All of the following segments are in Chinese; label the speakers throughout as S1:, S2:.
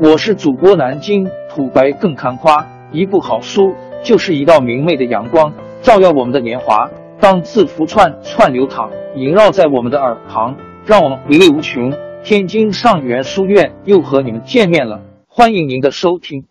S1: 我是主播南京土白更看花，一部好书就是一道明媚的阳光，照耀我们的年华。当字符串串流淌，萦绕在我们的耳旁，让我们回味无穷。天津上元书院又和你们见面了，欢迎您的收听。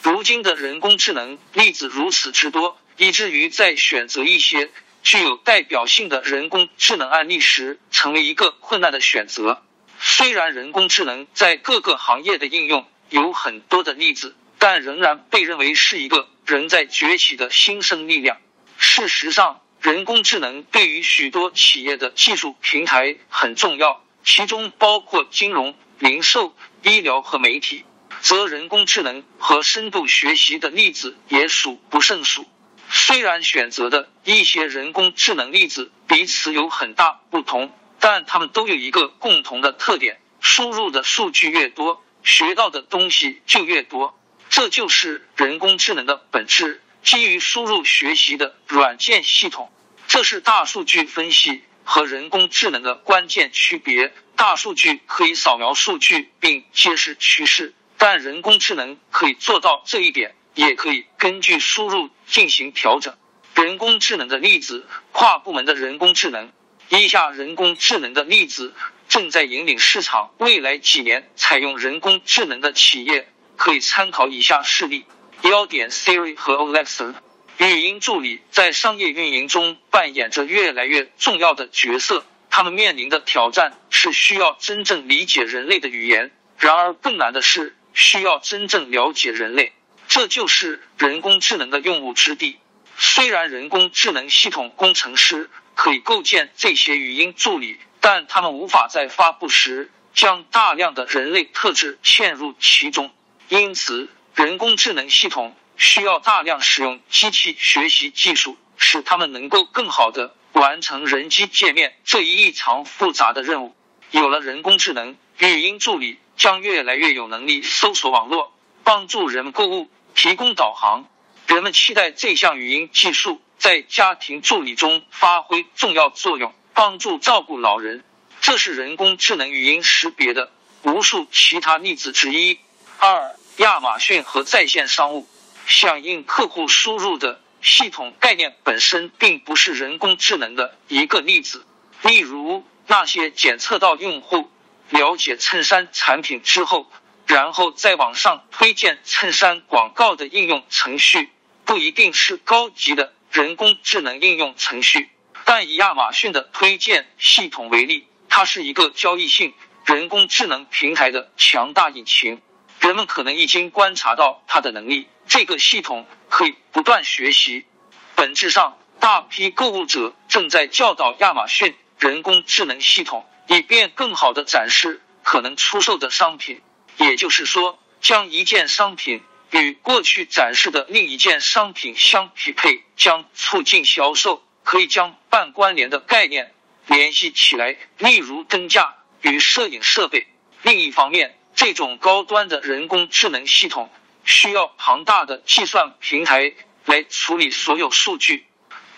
S2: 如今的人工智能例子如此之多，以至于在选择一些具有代表性的人工智能案例时，成为一个困难的选择。虽然人工智能在各个行业的应用有很多的例子，但仍然被认为是一个仍在崛起的新生力量。事实上，人工智能对于许多企业的技术平台很重要，其中包括金融、零售、医疗和媒体。则人工智能和深度学习的例子也数不胜数。虽然选择的一些人工智能例子彼此有很大不同。但他们都有一个共同的特点：输入的数据越多，学到的东西就越多。这就是人工智能的本质，基于输入学习的软件系统。这是大数据分析和人工智能的关键区别。大数据可以扫描数据并揭示趋势，但人工智能可以做到这一点，也可以根据输入进行调整。人工智能的例子：跨部门的人工智能。以下人工智能的例子正在引领市场。未来几年，采用人工智能的企业可以参考以下事例：幺点 Siri 和 Alexa 语音助理在商业运营中扮演着越来越重要的角色。他们面临的挑战是需要真正理解人类的语言，然而更难的是需要真正了解人类。这就是人工智能的用武之地。虽然人工智能系统工程师。可以构建这些语音助理，但他们无法在发布时将大量的人类特质嵌入其中。因此，人工智能系统需要大量使用机器学习技术，使他们能够更好的完成人机界面这一异常复杂的任务。有了人工智能，语音助理将越来越有能力搜索网络，帮助人们购物，提供导航。人们期待这项语音技术。在家庭助理中发挥重要作用，帮助照顾老人。这是人工智能语音识别的无数其他例子之一。二、亚马逊和在线商务响应客户输入的系统概念本身并不是人工智能的一个例子。例如，那些检测到用户了解衬衫产品之后，然后在网上推荐衬衫广告的应用程序，不一定是高级的。人工智能应用程序，但以亚马逊的推荐系统为例，它是一个交易性人工智能平台的强大引擎。人们可能已经观察到它的能力。这个系统可以不断学习。本质上，大批购物者正在教导亚马逊人工智能系统，以便更好的展示可能出售的商品。也就是说，将一件商品。与过去展示的另一件商品相匹配，将促进销售。可以将半关联的概念联系起来，例如灯架与摄影设备。另一方面，这种高端的人工智能系统需要庞大的计算平台来处理所有数据，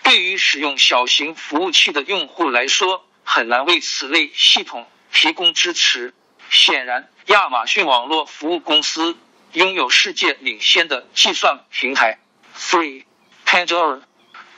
S2: 对于使用小型服务器的用户来说，很难为此类系统提供支持。显然，亚马逊网络服务公司。拥有世界领先的计算平台，Free Pandora。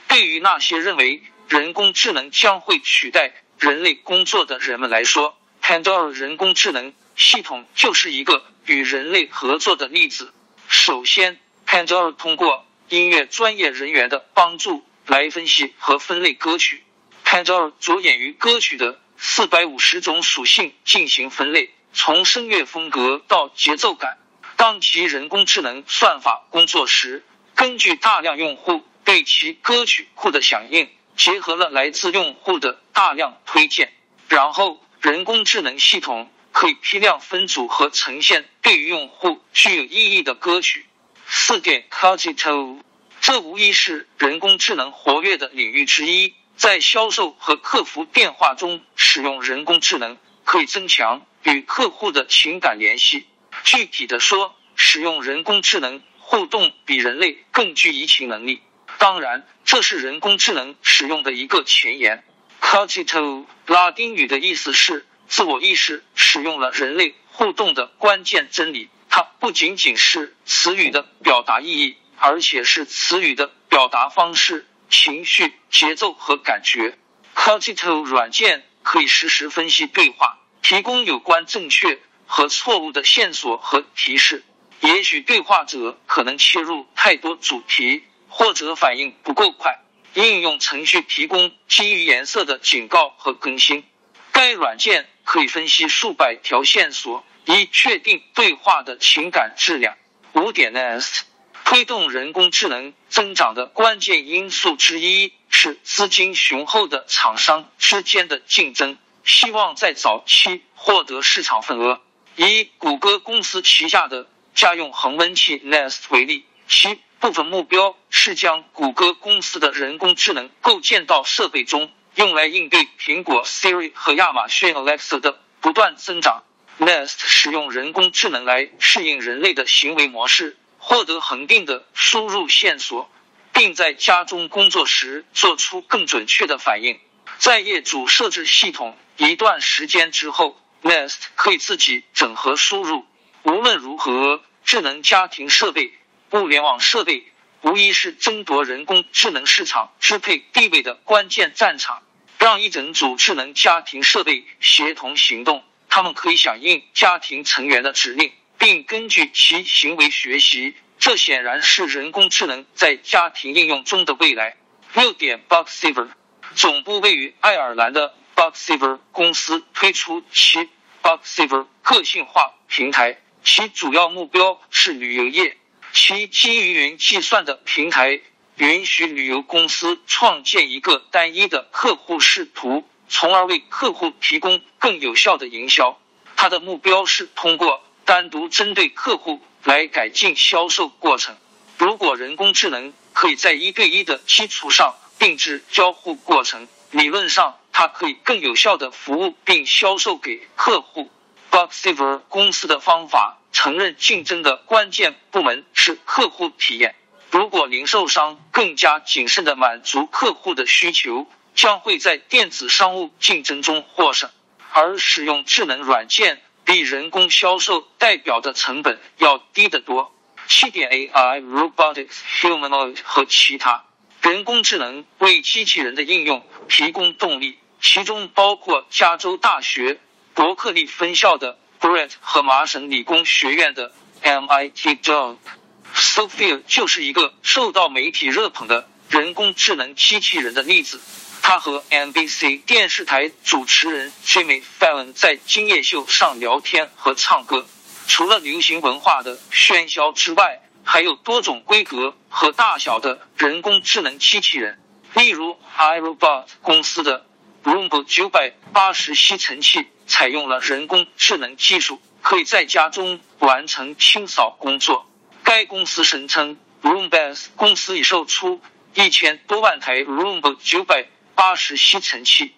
S2: 对于那些认为人工智能将会取代人类工作的人们来说，Pandora 人工智能系统就是一个与人类合作的例子。首先，Pandora 通过音乐专业人员的帮助来分析和分类歌曲。Pandora 着眼于歌曲的四百五十种属性进行分类，从声乐风格到节奏感。当其人工智能算法工作时，根据大量用户对其歌曲库的响应，结合了来自用户的大量推荐，然后人工智能系统可以批量分组和呈现对于用户具有意义的歌曲。四点 Cogito，这无疑是人工智能活跃的领域之一。在销售和客服电话中使用人工智能，可以增强与客户的情感联系。具体的说，使用人工智能互动比人类更具移情能力。当然，这是人工智能使用的一个前沿。Cogito 拉丁语的意思是自我意识，使用了人类互动的关键真理。它不仅仅是词语的表达意义，而且是词语的表达方式、情绪、节奏和感觉。Cogito 软件可以实时分析对话，提供有关正确和错误的线索和提示。也许对话者可能切入太多主题，或者反应不够快。应用程序提供基于颜色的警告和更新。该软件可以分析数百条线索，以确定对话的情感质量。五点 S 推动人工智能增长的关键因素之一是资金雄厚的厂商之间的竞争，希望在早期获得市场份额。以谷歌公司旗下的家用恒温器 Nest 为例，其部分目标是将谷歌公司的人工智能构建到设备中，用来应对苹果 Siri 和亚马逊 Alexa 的不断增长。Nest 使用人工智能来适应人类的行为模式，获得恒定的输入线索，并在家中工作时做出更准确的反应。在业主设置系统一段时间之后，Nest 可以自己整合输入。无论如何，智能家庭设备。物联网设备无疑是争夺人工智能市场支配地位的关键战场。让一整组智能家庭设备协同行动，他们可以响应家庭成员的指令，并根据其行为学习。这显然是人工智能在家庭应用中的未来。六点 Bugsaver 总部位于爱尔兰的 Bugsaver 公司推出其 Bugsaver 个性化平台，其主要目标是旅游业。其基于云计算的平台允许旅游公司创建一个单一的客户视图，从而为客户提供更有效的营销。它的目标是通过单独针对客户来改进销售过程。如果人工智能可以在一对一的基础上定制交互过程，理论上它可以更有效的服务并销售给客户。Bugsaver 公司的方法。承认竞争的关键部门是客户体验。如果零售商更加谨慎的满足客户的需求，将会在电子商务竞争中获胜。而使用智能软件比人工销售代表的成本要低得多。七点 AI robotics humanoid 和其他人工智能为机器人的应用提供动力，其中包括加州大学伯克利分校的。Brett 和麻省理工学院的 MIT Dog Sophia 就是一个受到媒体热捧的人工智能机器人的例子。他和 NBC 电视台主持人 Jimmy Fallon 在今夜秀上聊天和唱歌。除了流行文化的喧嚣之外，还有多种规格和大小的人工智能机器人，例如 iRobot 公司的 Roomba 九百八十吸尘器。采用了人工智能技术，可以在家中完成清扫工作。该公司声称，Roombas 公司已售出一千多万台 Roomba 九百八十吸尘器。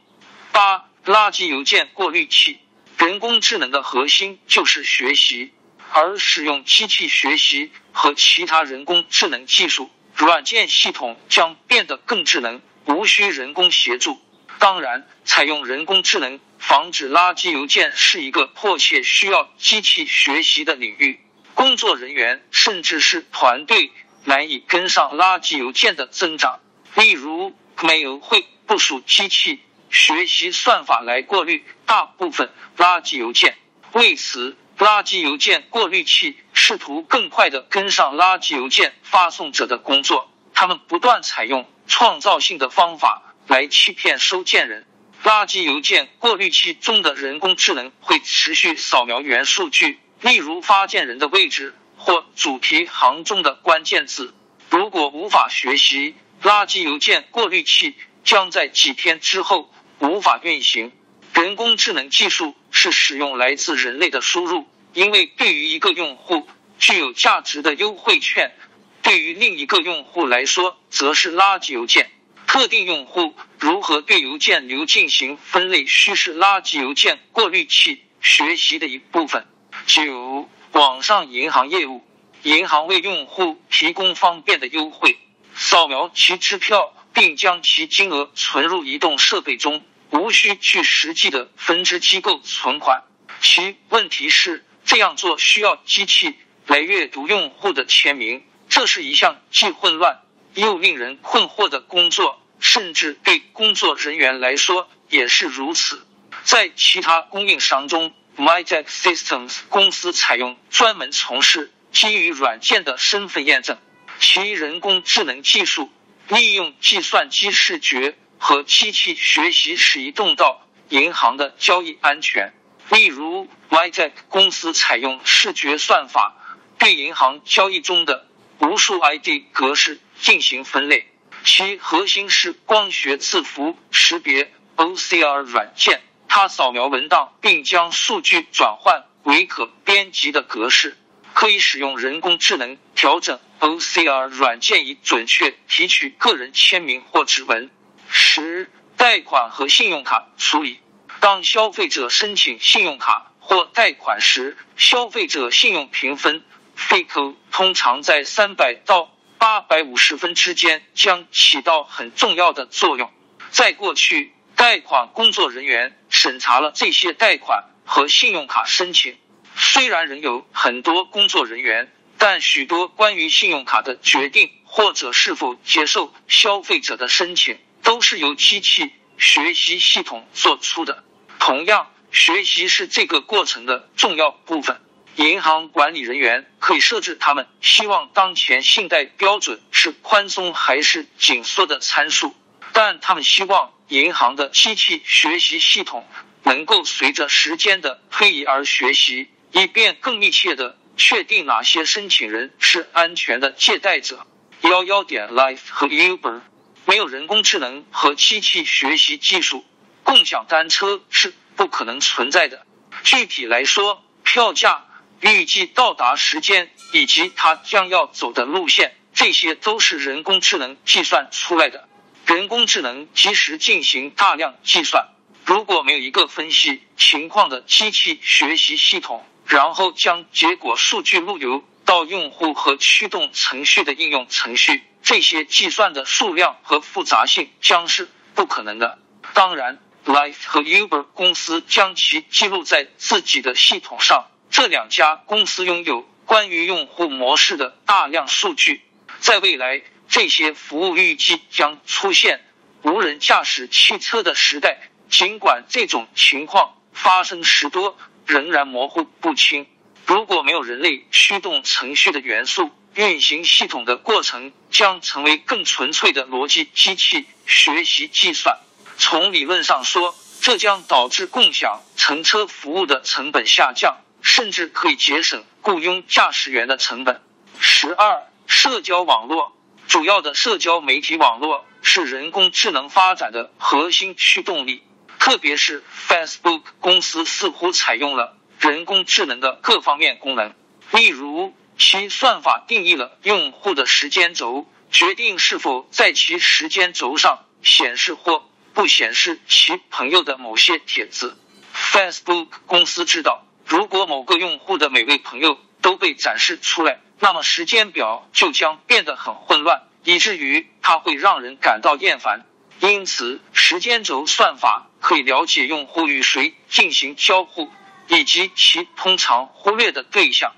S2: 八、垃圾邮件过滤器。人工智能的核心就是学习，而使用机器学习和其他人工智能技术，软件系统将变得更智能，无需人工协助。当然，采用人工智能防止垃圾邮件是一个迫切需要机器学习的领域。工作人员甚至是团队难以跟上垃圾邮件的增长。例如，Mail 会部署机器学习算法来过滤大部分垃圾邮件。为此，垃圾邮件过滤器试图更快的跟上垃圾邮件发送者的工作。他们不断采用创造性的方法。来欺骗收件人。垃圾邮件过滤器中的人工智能会持续扫描原数据，例如发件人的位置或主题行中的关键字。如果无法学习，垃圾邮件过滤器将在几天之后无法运行。人工智能技术是使用来自人类的输入，因为对于一个用户具有价值的优惠券，对于另一个用户来说则是垃圾邮件。特定用户如何对邮件流进行分类，需是垃圾邮件过滤器学习的一部分。九、网上银行业务，银行为用户提供方便的优惠，扫描其支票并将其金额存入移动设备中，无需去实际的分支机构存款。其问题是，这样做需要机器来阅读用户的签名，这是一项既混乱又令人困惑的工作，甚至对工作人员来说也是如此。在其他供应商中，Mytek Systems 公司采用专门从事基于软件的身份验证，其人工智能技术利用计算机视觉和机器学习使移动到银行的交易安全。例如，Mytek 公司采用视觉算法对银行交易中的无数 ID 格式进行分类，其核心是光学字符识别 OCR 软件。它扫描文档，并将数据转换为可编辑的格式，可以使用人工智能调整 OCR 软件以准确提取个人签名或指纹。十、贷款和信用卡处理。当消费者申请信用卡或贷款时，消费者信用评分 FICO 通常在三百到八百五十分之间，将起到很重要的作用。在过去。贷款工作人员审查了这些贷款和信用卡申请。虽然仍有很多工作人员，但许多关于信用卡的决定或者是否接受消费者的申请，都是由机器学习系统做出的。同样，学习是这个过程的重要部分。银行管理人员可以设置他们希望当前信贷标准是宽松还是紧缩的参数，但他们希望。银行的机器学习系统能够随着时间的推移而学习，以便更密切的确定哪些申请人是安全的借贷者。幺幺点 Life 和 Uber 没有人工智能和机器学习技术，共享单车是不可能存在的。具体来说，票价、预计到达时间以及它将要走的路线，这些都是人工智能计算出来的。人工智能及时进行大量计算，如果没有一个分析情况的机器学习系统，然后将结果数据路由到用户和驱动程序的应用程序，这些计算的数量和复杂性将是不可能的。当然，Life 和 Uber 公司将其记录在自己的系统上，这两家公司拥有关于用户模式的大量数据，在未来。这些服务预计将出现无人驾驶汽车的时代，尽管这种情况发生时多仍然模糊不清。如果没有人类驱动程序的元素，运行系统的过程将成为更纯粹的逻辑机器学习计算。从理论上说，这将导致共享乘车服务的成本下降，甚至可以节省雇佣驾驶员的成本。十二，社交网络。主要的社交媒体网络是人工智能发展的核心驱动力，特别是 Facebook 公司似乎采用了人工智能的各方面功能，例如其算法定义了用户的时间轴，决定是否在其时间轴上显示或不显示其朋友的某些帖子。Facebook 公司知道，如果某个用户的每位朋友都被展示出来。那么时间表就将变得很混乱，以至于它会让人感到厌烦。因此，时间轴算法可以了解用户与谁进行交互，以及其通常忽略的对象。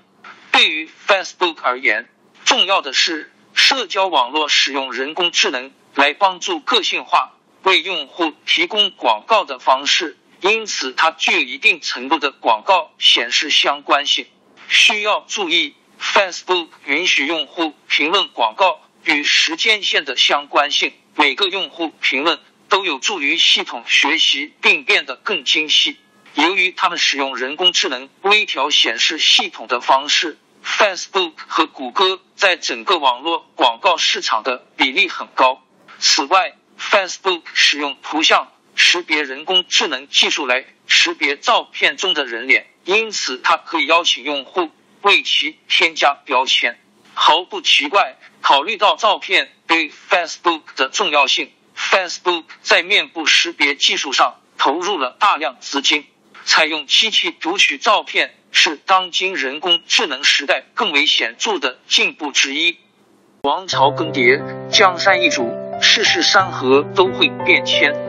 S2: 对于 Facebook 而言，重要的是社交网络使用人工智能来帮助个性化为用户提供广告的方式，因此它具有一定程度的广告显示相关性。需要注意。Facebook 允许用户评论广告与时间线的相关性。每个用户评论都有助于系统学习并变得更精细。由于他们使用人工智能微调显示系统的方式，Facebook 和谷歌在整个网络广告市场的比例很高。此外，Facebook 使用图像识别人工智能技术来识别照片中的人脸，因此它可以邀请用户。为其添加标签，毫不奇怪。考虑到照片对 Facebook 的重要性，Facebook 在面部识别技术上投入了大量资金。采用机器读取照片是当今人工智能时代更为显著的进步之一。王朝更迭，江山易主，世事山河都会变迁。